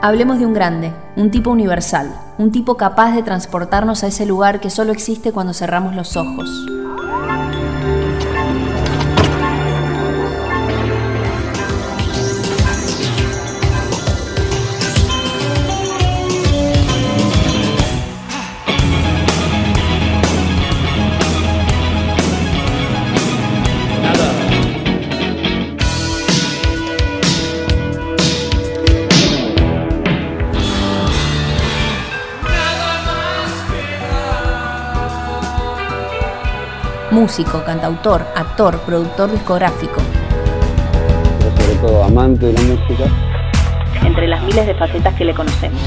Hablemos de un grande, un tipo universal, un tipo capaz de transportarnos a ese lugar que solo existe cuando cerramos los ojos. Músico, cantautor, actor, productor discográfico. Pero sobre todo amante de la música. Entre las miles de facetas que le conocemos.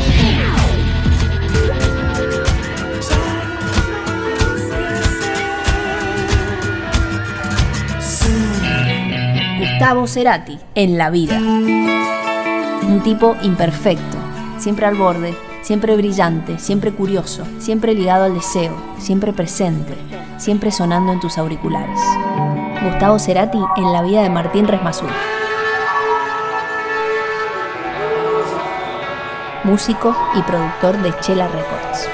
Gustavo Cerati, en la vida. Un tipo imperfecto, siempre al borde, siempre brillante, siempre curioso, siempre ligado al deseo, siempre presente, siempre sonando en tus auriculares. Gustavo Cerati en la vida de Martín Resmasur. Músico y productor de Chela Records.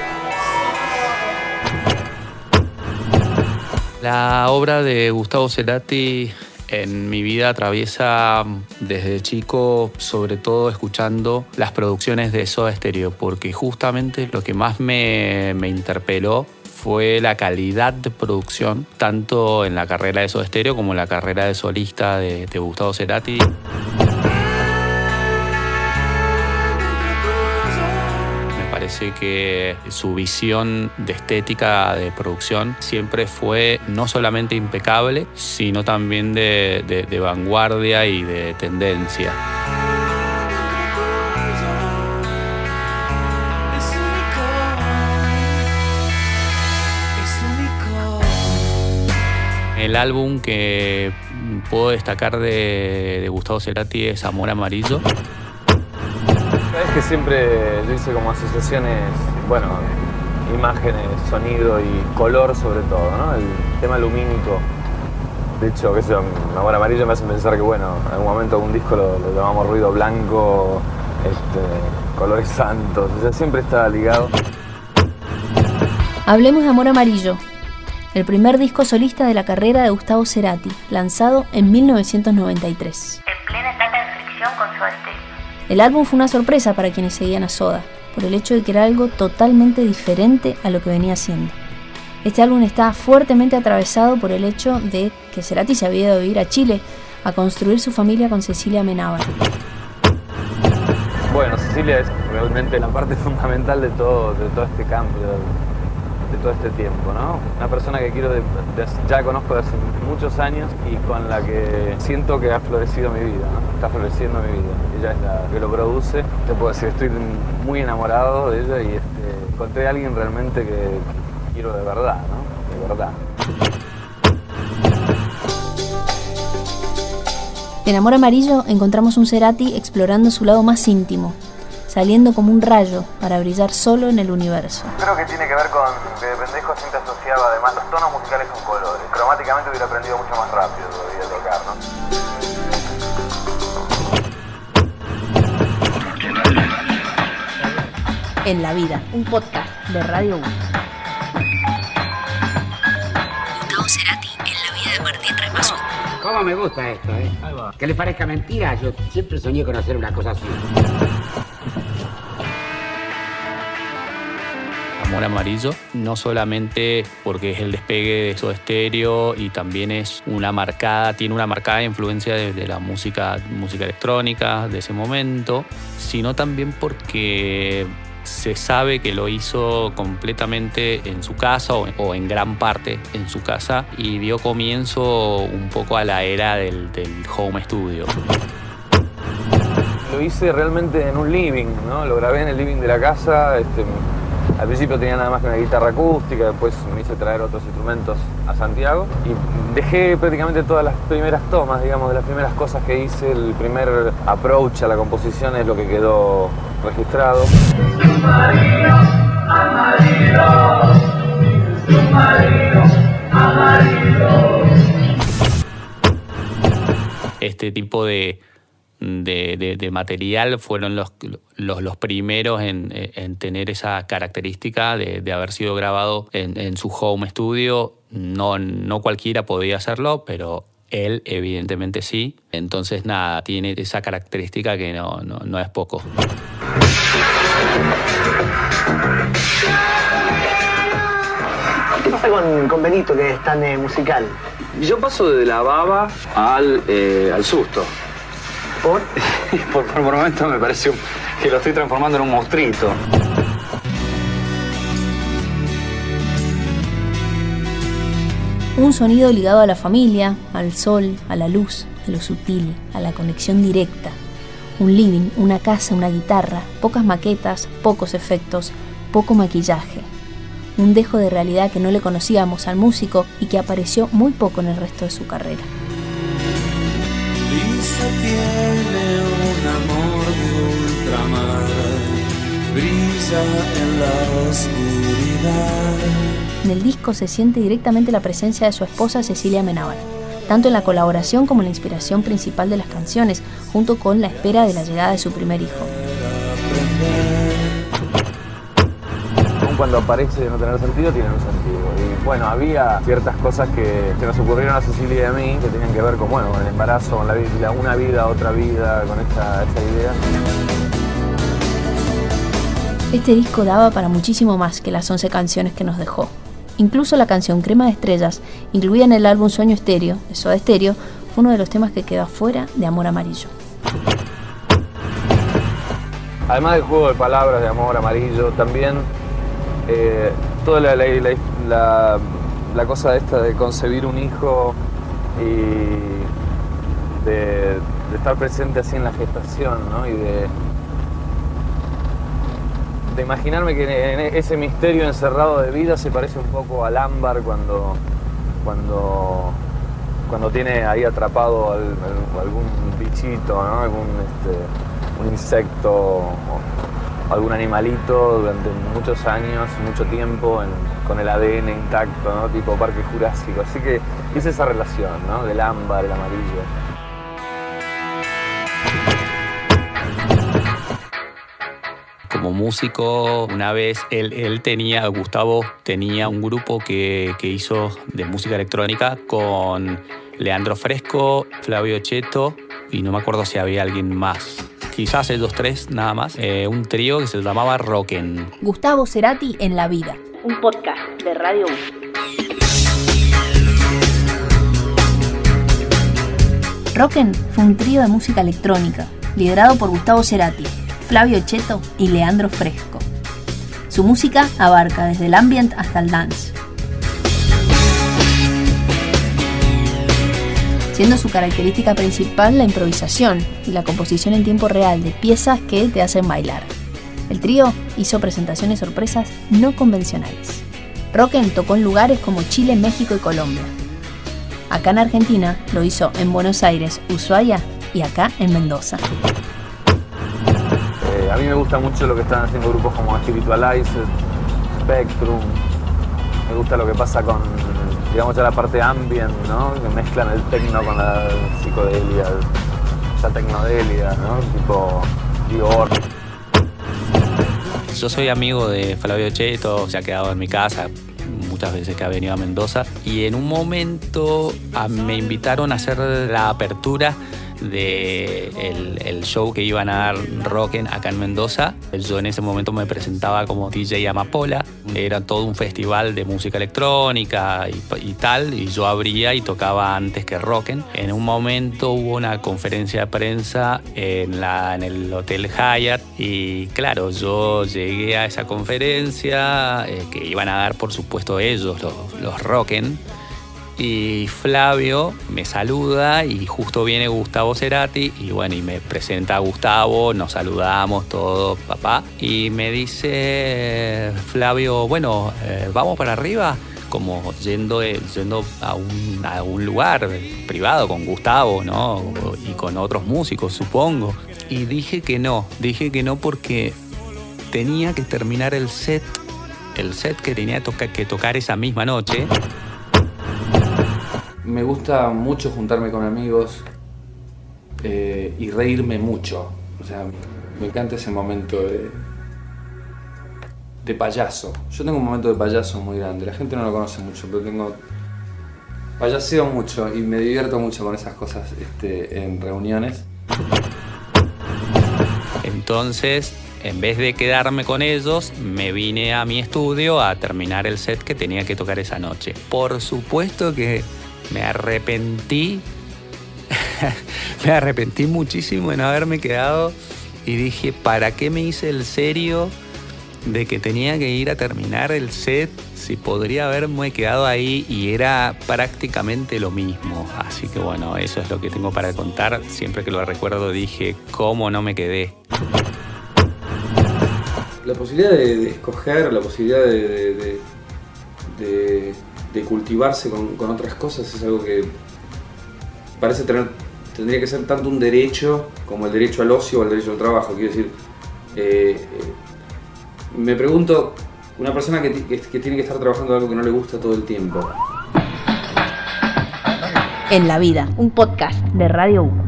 La obra de Gustavo Cerati en mi vida atraviesa desde chico, sobre todo escuchando las producciones de Soda Stereo, porque justamente lo que más me, me interpeló fue la calidad de producción, tanto en la carrera de Soda Stereo como en la carrera de solista de, Gustavo Cerati. Me parece que su visión de estética de producción siempre fue no solamente impecable, sino también de vanguardia y de tendencia. El álbum que puedo destacar de, de Gustavo Cerati es Amor Amarillo. Sabes que siempre yo hice como asociaciones, bueno, imágenes, sonido y color sobre todo, ¿no? El tema lumínico. De hecho, que sea, Amor Amarillo me hace pensar que, bueno, en algún momento algún disco lo, lo llamamos ruido blanco, este, colores santos, o sea, siempre está ligado. Hablemos de Amor Amarillo, el primer disco solista de la carrera de Gustavo Cerati, lanzado en 1993. En plena etapa de fricción con. El álbum fue una sorpresa para quienes seguían a Soda, por el hecho de que era algo totalmente diferente a lo que venía haciendo. Este álbum está fuertemente atravesado por el hecho de que Cerati se había ido a vivir a Chile a construir su familia con Cecilia Menábar. Bueno, Cecilia es realmente la parte fundamental de todo, de todo este cambio, de todo este tiempo, ¿no? Una persona que quiero, ya conozco desde muchos años y con la que siento que ha florecido mi vida, ¿no? Está floreciendo mi vida. Ella es la que lo produce. Te puedo decir, estoy muy enamorado de ella y este, encontré a alguien realmente que quiero de verdad, ¿no? De verdad. En Amor Amarillo encontramos un Cerati explorando su lado más íntimo, saliendo como un rayo para brillar solo en el universo. Creo que tiene que ver con que de pendejo siempre asociaba además los tonos musicales con colores. Cromáticamente hubiera aprendido mucho más rápido todavía a tocar, ¿no? En la vida, un podcast de Radio 1. Gustavo Cerati en la vida de Martín Resmasur. ¿Cómo me gusta esto, eh? Que le parezca mentira, yo siempre soñé con hacer una cosa así. Amor Amarillo, no solamente porque es el despegue de Soda Stereo y también es una marcada, tiene una marcada influencia de, la música, música electrónica de ese momento, sino también porque se sabe que lo hizo completamente en su casa o, o en gran parte en su casa y dio comienzo un poco a la era del, del home studio. Lo hice realmente en un living, ¿no? Lo grabé en el living de la casa. Este, al principio tenía nada más que una guitarra acústica, después me hice traer otros instrumentos a Santiago y dejé prácticamente todas las primeras tomas, digamos, de las primeras cosas que hice, el primer approach a la composición es lo que quedó registrado. este tipo de, de, material fueron los, los, primeros en, tener esa característica de, haber sido grabado en, su home studio. No, no cualquiera podía hacerlo, pero él evidentemente sí. Entonces nada, tiene esa característica que no, no, es poco. ¿Qué pasa con, Benito que es tan eh, musical? Yo paso de la baba al, eh, al susto. ¿Por? por, por momento me parece que lo estoy transformando en un monstruito. Un sonido ligado a la familia, al sol, a la luz, a lo sutil, a la conexión directa. Un living, una casa, una guitarra, pocas maquetas, pocos efectos, poco maquillaje. Un dejo de realidad que no le conocíamos al músico y que apareció muy poco en el resto de su carrera. Tiene un amor de ultramar, brilla en la oscuridad. En el disco se siente directamente la presencia de su esposa Cecilia Menabar, tanto en la colaboración como en la inspiración principal de las canciones, junto con la espera de la llegada de su primer hijo. Cuando aparece no tener sentido, tiene un sentido. Y bueno, había ciertas cosas que, nos ocurrieron a Cecilia y a mí que tenían que ver con, bueno, con el embarazo, con la, vida, una vida, otra vida, con esa, esa idea. Este disco daba para muchísimo más que las 11 canciones que nos dejó. Incluso la canción Crema de Estrellas, incluida en el álbum Sueño Estéreo, de Soda Estéreo, fue uno de los temas que quedó afuera de Amor Amarillo. Además del juego de palabras de Amor Amarillo, también eh, toda la, la, la, cosa esta de concebir un hijo y de, estar presente así en la gestación, ¿no? Y de, imaginarme que en ese misterio encerrado de vida se parece un poco al ámbar cuando, cuando, cuando tiene ahí atrapado algún bichito, algún este, un insecto algún animalito durante muchos años, mucho tiempo, con el ADN intacto, tipo parque jurásico. Así que hice esa relación ¿no? del ámbar, el amarillo. como músico, una vez él, tenía, Gustavo tenía un grupo que, hizo de música electrónica con Leandro Fresco, Flavio Cheto y no me acuerdo si había alguien más. Quizás ellos tres nada más. Eh, un trío que se llamaba Rocken. Gustavo Cerati en la vida. Un podcast de Radio 1. Rocken fue un trío de música electrónica, liderado por Gustavo Cerati, Flavio Cheto y Leandro Fresco. Su música abarca desde el ambient hasta el dance. Siendo su característica principal la improvisación y la composición en tiempo real de piezas que te hacen bailar. El trío hizo presentaciones sorpresas no convencionales. Rocken tocó en lugares como Chile, México y Colombia. Acá en Argentina lo hizo en Buenos Aires, Ushuaia y acá en Mendoza a mí me gusta mucho lo que están haciendo grupos como Spiritualized, Spectrum. Me gusta lo que pasa con, digamos, ya la parte ambient, ¿no? Que mezclan el techno con la psicodelia, esa tecnodelia, ¿no? Tipo Dior. Yo soy amigo de Flavio Cheto, se ha quedado en mi casa muchas veces que ha venido a Mendoza y en un momento ah, me invitaron a hacer la apertura de el, show que iban a dar Rocken acá en Mendoza. Yo en ese momento me presentaba como DJ Amapola. Era todo un festival de música electrónica y, tal, y yo abría y tocaba antes que Rocken. En un momento hubo una conferencia de prensa en el Hotel Hyatt y claro, yo llegué a esa conferencia eh, que iban a dar por supuesto ellos, los, los Rocken y Flavio me saluda y justo viene Gustavo Cerati y bueno, y me presenta a Gustavo, nos saludamos todo, papá, y me dice Flavio, bueno, eh, vamos para arriba, como yendo, eh, yendo a, un, a un lugar privado con Gustavo, ¿no? Y con otros músicos, supongo. Y dije que no, dije que no porque tenía que terminar el set, el set que tenía que tocar esa misma noche me gusta mucho juntarme con amigos eh, y reírme mucho. O sea, me encanta ese momento de, de payaso. Yo tengo un momento de payaso muy grande. La gente no lo conoce mucho, pero tengo payaseo mucho y me divierto mucho con esas cosas este, en reuniones. Entonces, en vez de quedarme con ellos, me vine a mi estudio a terminar el set que tenía que tocar esa noche. Por supuesto que me arrepentí, me arrepentí muchísimo en haberme quedado y dije, ¿para qué me hice el serio de que tenía que ir a terminar el set si podría haberme quedado ahí y era prácticamente lo mismo? Así que bueno, eso es lo que tengo para contar. Siempre que lo recuerdo dije, ¿cómo no me quedé? La posibilidad de, escoger, la posibilidad de- de- de- cultivarse con, con otras cosas es algo que parece tener, tendría que ser tanto un derecho como el derecho al ocio o el derecho al trabajo. Quiero decir, eh, eh, me pregunto, una persona que- que tiene que estar trabajando algo que no le gusta todo el tiempo, En la vida, un podcast de Radio 1.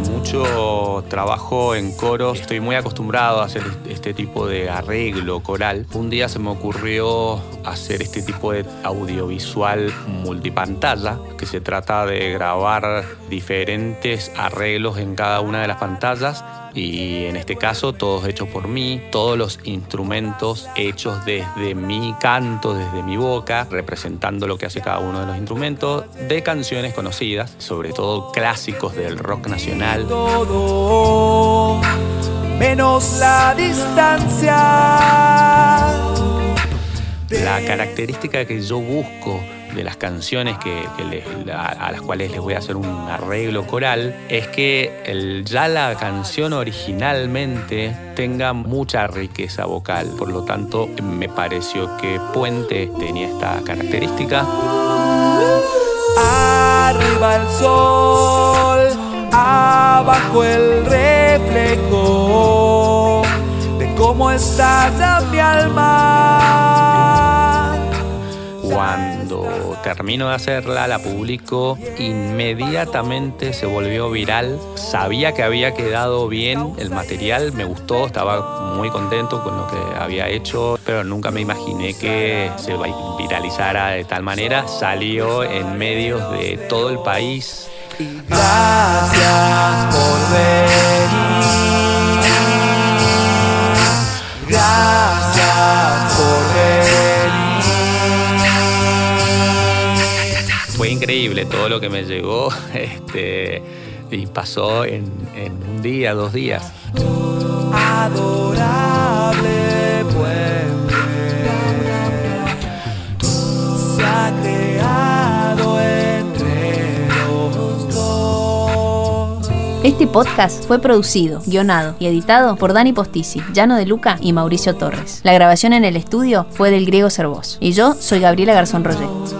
Mucho trabajo en coros, estoy muy acostumbrado a hacer este tipo de arreglo coral. Un día se me ocurrió hacer este tipo de audiovisual multipantalla, que se trata de grabar diferentes arreglos en cada una de las pantallas y en este caso todos hechos por mí, todos los instrumentos hechos desde mi canto, desde mi boca, representando lo que hace cada uno de los instrumentos, de canciones conocidas, sobre todo clásicos del rock nacional. Todo menos la distancia. La característica que yo busco de las canciones que, que les- a, a las cuales les voy a hacer un arreglo coral es que el- ya la canción originalmente tenga mucha riqueza vocal. Por lo tanto, me pareció que Puente tenía esta característica. Arriba el sol, abajo el reflejo de cómo estalla mi alma. Cuando termino de hacerla, la publico, inmediatamente se volvió viral. Sabía que había quedado bien el material, me gustó, estaba muy contento con lo que había hecho, pero nunca me imaginé que se viralizara de tal manera. Salió en medios de todo el país. Gracias por venir. Gracias por venir. Fue increíble todo lo que me llegó este, y pasó en, en un día, dos días. Adorable puente se podcast fue producido, guionado y editado por Dani Postisi, Llano de Luca y Mauricio Torres. La grabación en el estudio fue del griego Cervós. Y yo soy Gabriela Garzón Roger.